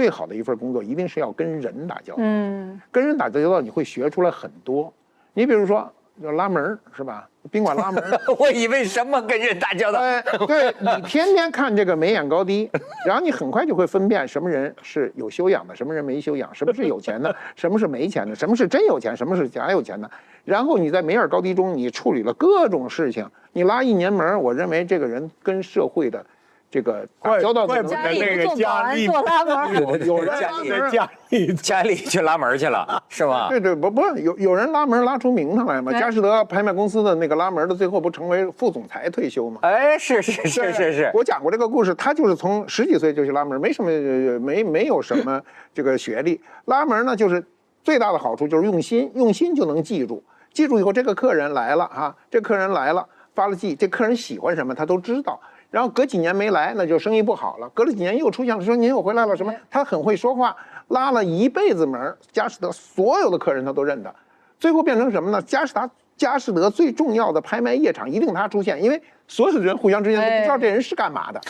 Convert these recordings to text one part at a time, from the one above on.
最好的一份工作一定是要跟人打交道。嗯，跟人打交道，你会学出来很多。你比如说，就拉门儿是吧？宾馆拉门儿，我以为什么跟人打交道？哎，对你天天看这个眉眼高低，然后你很快就会分辨什么人是有修养的，什么人没修养，什么是有钱的，什么是没钱的，什么是真有钱，什么是假有钱的。然后你在眉眼高低中，你处理了各种事情，你拉一年门儿，我认为这个人跟社会的这个打交道的怪不能家里得那个不做保安家里做拉门儿，有 有人家里拉门儿在家里 家里去拉门去了，是吧？对对，不不，有有人拉门拉出名堂来吗？哎佳士得拍卖公司的那个拉门的，最后不成为副总裁退休吗？哎，是是是是是，我讲过这个故事，他就是从十几岁就去拉门，没什么呃没没有什么这个学历。拉门呢，就是最大的好处就是用心，用心就能记住，记住以后这个客人来了啊，这客人来了发了迹，这客人喜欢什么他都知道。然后隔几年没来，那就生意不好了。隔了几年又出现了，说您又回来了什么？他很会说话，拉了一辈子门，佳士得所有的客人他都认得。最后变成什么呢？佳士达佳士得最重要的拍卖夜场一定他出现，因为所有的人互相之间都不知道这人是干嘛的。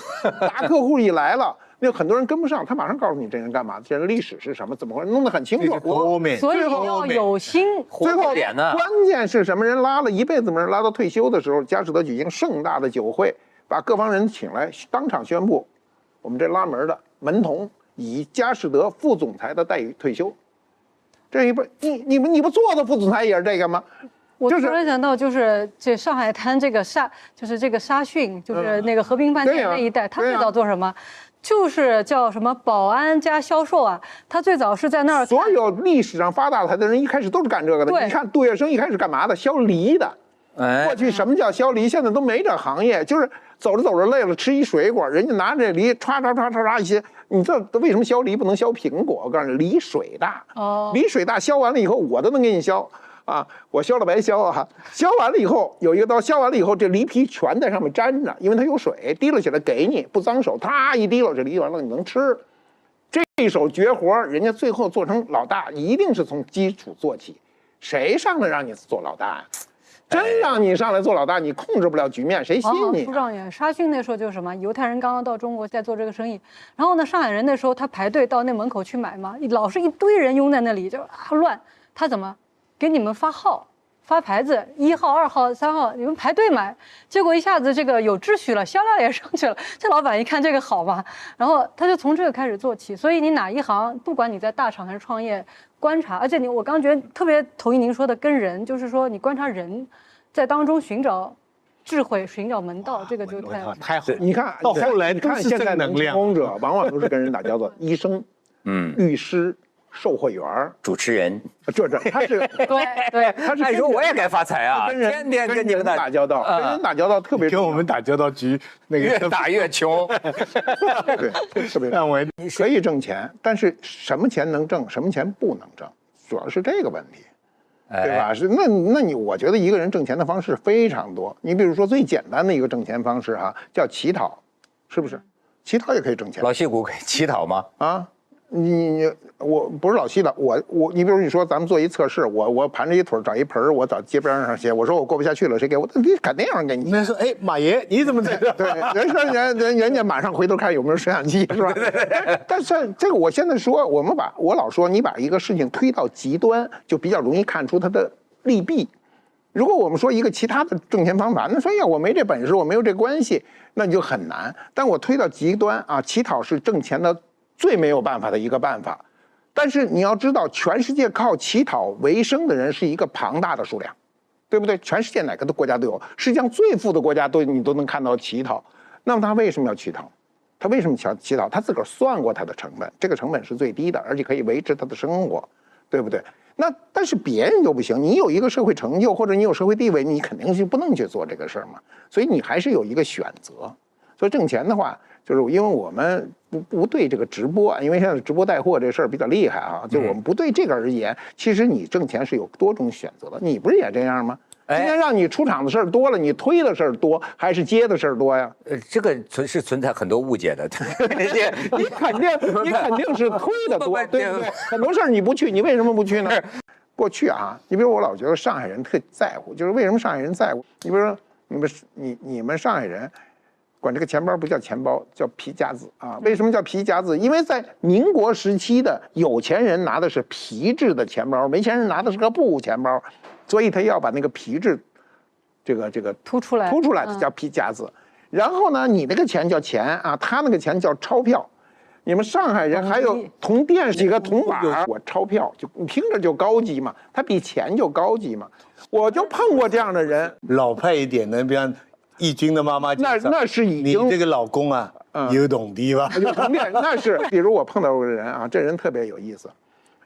大客户一来了，那很多人跟不上，他马上告诉你这人干嘛，这人历史是什么，怎么回事，弄得很清楚。所以最后要有心。最后点呢？关键是什么？人拉了一辈子门，拉到退休的时候，佳士得举行盛大的酒会，把各方人请来，当场宣布，我们这拉门的门童以佳士得副总裁的待遇退休。这一不，你你们你不做的副总裁也是这个吗？我突然想到，就是这上海滩这个沙，就是这个沙逊，就是那个和平饭店那一带，他最早做什么？就是叫什么保安加销售啊，他最早是在那儿所有历史上发大财的人一开始都是干这个的。你看杜月笙一开始干嘛的？削梨的。哎过，去什么叫削梨？现在都没这行业，就是走着走着累了吃一水果，人家拿着这梨歘歘歘歘歘一些。你这为什么削梨不能削苹果？我告诉你，梨水大。哦梨水大，削完了以后我都能给你削啊！我削了白削啊，削完了以后有一个刀，削完了以后这梨皮全在上面粘着，因为它有水，滴溜起来给你不脏手，啪一滴溜这梨完了你能吃。这一手绝活，人家最后做成老大，一定是从基础做起。谁上来让你做老大呀、真让你上来做老大，你控制不了局面，谁信你啊？出状元。沙逊那时候就是什么，犹太人刚刚到中国在做这个生意，然后呢，上海人那时候他排队到那门口去买嘛，老是一堆人拥在那里，就啊乱。他怎么给你们发号？发牌子，一号、二号、三号，你们排队买。结果一下子这个有秩序了，销量也上去了。这老板一看这个好嘛，然后他就从这个开始做起。所以你哪一行，不管你在大厂还是创业，观察，而且你我刚觉得特别同意您说的跟人，就是说你观察人，在当中寻找智慧，寻找门道，这个就太啊太好了，你看，到后来你看现在正能量成功者往往都是跟人打交道，医生、嗯，律师、售货员儿，主持人，这这他是 对 对。他是哎，说我也该发财啊，跟人天天跟你们打打交道，跟人打交道特别跟我们打交道局那个越打越穷。对，特别让我可以挣钱，但是什么钱能挣，什么钱不能挣，主要是这个问题，对吧？哎？是那那你我觉得一个人挣钱的方式非常多，你比如说最简单的一个挣钱方式哈、叫乞讨，是不是？乞讨也可以挣钱老戏骨可以乞讨吗？啊。你你我不是老西的，我我你比如你说咱们做一测试，我我盘着一腿儿找一盆儿，我找街边上写，我说我过不下去了，谁给我？你肯定有人给你。那说哎，马爷你怎么在这？对，人说人人人家马上回头看有没有摄像机，是吧？但是这个我现在说，我们把我老说，你把一个事情推到极端，就比较容易看出它的利弊。如果我们说一个其他的挣钱方法，那说哎呀我没这本事，我没有这关系，那你就很难。但我推到极端啊，乞讨是挣钱的最没有办法的一个办法。但是你要知道，全世界靠乞讨为生的人是一个庞大的数量。对不对？全世界哪个的国家都有，世界上最富的国家都你都能看到乞讨。那么他为什么要乞讨？他为什么想乞讨？他自个儿算过他的成本，这个成本是最低的，而且可以维持他的生活，对不对？那但是别人就不行，你有一个社会成就或者你有社会地位，你肯定是不能去做这个事儿嘛。所以你还是有一个选择。所以挣钱的话，就是因为我们不不对这个直播，因为现在直播带货这事儿比较厉害啊，就我们不对这个而言，其实你挣钱是有多种选择的。你不是也这样吗？今天让你出场的事儿多了，你推的事儿多还是接的事儿多呀？呃，这个存是存在很多误解的。这你肯定 你肯定是推的多，对不对？很多事儿你不去，你为什么不去呢？过去啊，你比如我老觉得上海人特在乎，就是为什么上海人在乎？你比如说你们你你们上海人管这个钱包不叫钱包，叫皮夹子啊。为什么叫皮夹子？因为在民国时期的有钱人拿的是皮质的钱包，没钱人拿的是个布钱包，所以他要把那个皮质，这个这个凸出来，凸出来叫皮夹子。然后呢，你那个钱叫钱啊，他那个钱叫钞票。你们上海人还有铜店几个铜板儿，我钞票就你听着就高级嘛，它比钱就高级嘛。我就碰过这样的人，老派一点的，比方义军的妈妈那那是已经你这个老公啊，嗯有懂的吧？有铜店，那是 比如我碰到过个人啊，这人特别有意思。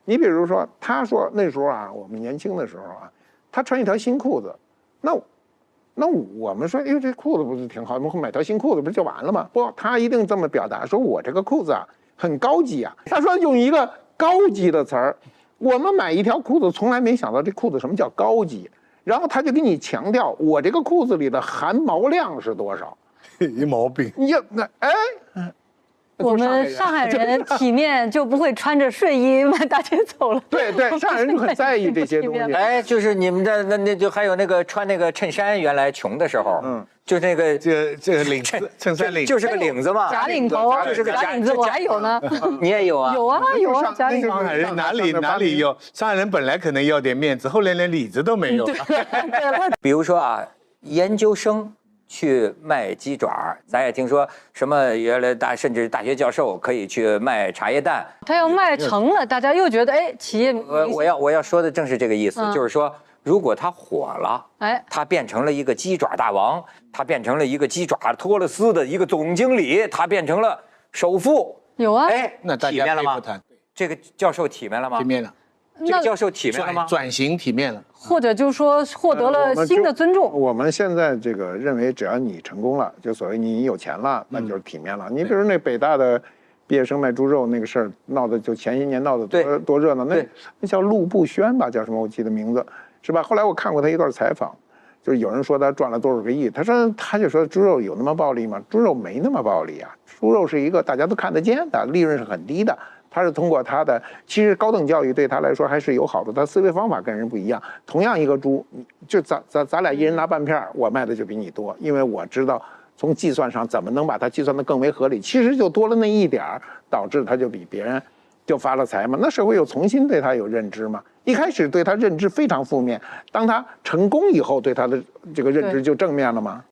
你比如说，他说那时候啊，我们年轻的时候啊，他穿一条新裤子，那那我们说，哎，这裤子不是挺好，我们买条新裤子不是就完了吗？不，他一定这么表达，说我这个裤子啊很高级啊。他说用一个高级的词儿，我们买一条裤子从来没想到这裤子什么叫高级，然后他就给你强调我这个裤子里的含毛量是多少。一毛病。你就那哎，我们上海人体面就不会穿着睡衣满大街走了。对 对，上海人就很在意这些东西。哎，就是你们的那那就还有那个穿那个衬衫，原来穷的时候，嗯嗯，就那个这这个领子，衬衫领，就是个领子嘛，假领头，就是个假领子，我还有呢，你也有啊？有啊有啊，上假领头。上海人哪里哪里有？上海人本来可能要点面子，后来连里子都没有了。对，比如说啊，研究生去卖鸡爪儿，咱也听说什么原来大甚至大学教授可以去卖茶叶蛋。他要卖成了，大家又觉得哎，企业我我要我要说的正是这个意思，嗯就是说，如果他火了。哎，他变成了一个鸡爪大王，他变成了一个鸡爪托勒斯的一个总经理，他变成了首富。有啊，哎，那大家体面了吗？这个教授体面了吗？体面了，这个教授体面了吗转？型体面了。或者就是说获得了新的尊重。我们现在这个认为，只要你成功了，就所谓你有钱了，那就是体面了。你比如那北大的毕业生卖猪肉那个事儿，闹的就前些年闹的多多热闹。那那叫陆步轩吧，叫什么？我记得名字是吧？后来我看过他一段采访，就是有人说他赚了多少个亿，他说他就说猪肉有那么暴利吗？猪肉没那么暴利啊，猪肉是一个大家都看得见的，利润是很低的。他是通过他的，其实高等教育对他来说还是有好处，他思维方法跟人不一样。同样一个猪，就咱咱咱俩一人拿半片儿，我卖的就比你多，因为我知道从计算上怎么能把它计算得更为合理。其实就多了那一点儿，导致他就比别人就发了财嘛。那社会又重新对他有认知嘛。一开始对他认知非常负面，当他成功以后，对他的这个认知就正面了嘛。